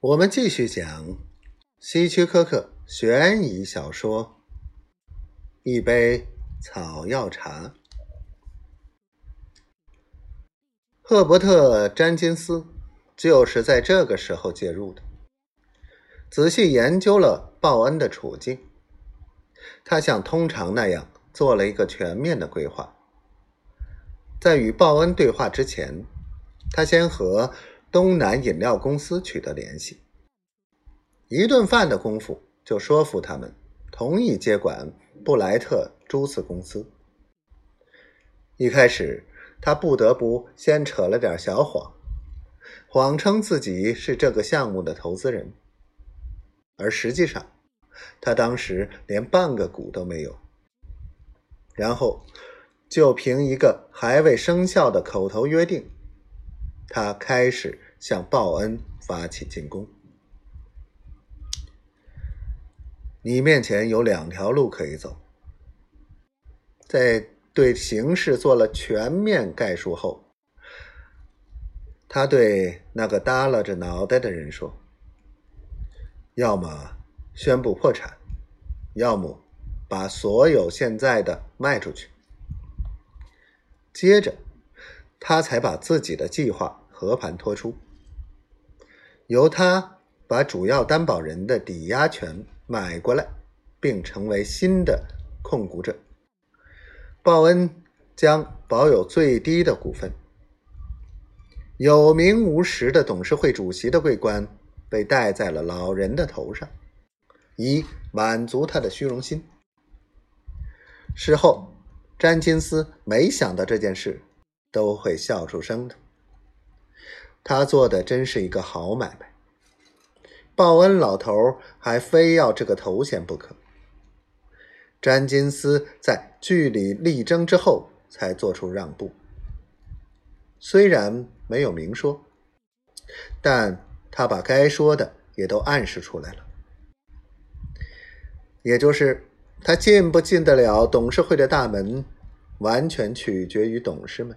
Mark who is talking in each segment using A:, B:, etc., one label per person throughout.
A: 我们继续讲希区柯克悬疑小说《一杯草药茶》。赫伯特·詹金斯就是在这个时候介入的，仔细研究了鲍恩的处境。他像通常那样做了一个全面的规划。在与鲍恩对话之前，他先和东南饮料公司取得联系，一顿饭的功夫就说服他们同意接管布莱特朱斯公司。一开始，他不得不先扯了点小谎，谎称自己是这个项目的投资人，而实际上，他当时连半个股都没有。然后，就凭一个还未生效的口头约定。他开始向报恩发起进攻。你面前有两条路可以走。在对形势做了全面概述后，他对那个耷拉着脑袋的人说：“要么宣布破产，要么把所有现在的卖出去。”接着。他才把自己的计划和盘托出，由他把主要担保人的抵押权买过来，并成为新的控股者。鲍恩将保有最低的股份。有名无实的董事会主席的桂冠被戴在了老人的头上，以满足他的虚荣心。事后，詹金斯没想到这件事。都会笑出声的。他做的真是一个好买卖。报恩老头还非要这个头衔不可。詹金斯在据理力争之后才做出让步，虽然没有明说，但他把该说的也都暗示出来了。也就是他进不进得了董事会的大门，完全取决于董事们。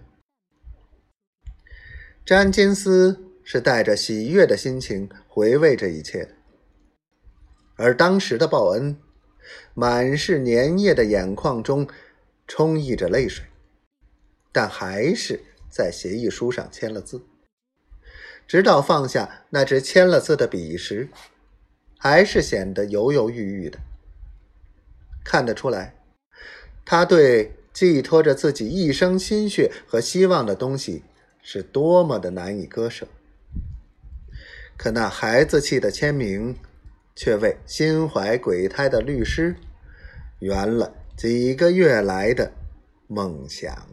A: 詹金斯是带着喜悦的心情回味这一切的，而当时的鲍恩满是粘液的眼眶中充溢着泪水，但还是在协议书上签了字。直到放下那只签了字的笔时，还是显得犹犹豫豫的。看得出来，他对寄托着自己一生心血和希望的东西。是多么的难以割舍，可那孩子气的签名，却为心怀鬼胎的律师圆了几个月来的梦想。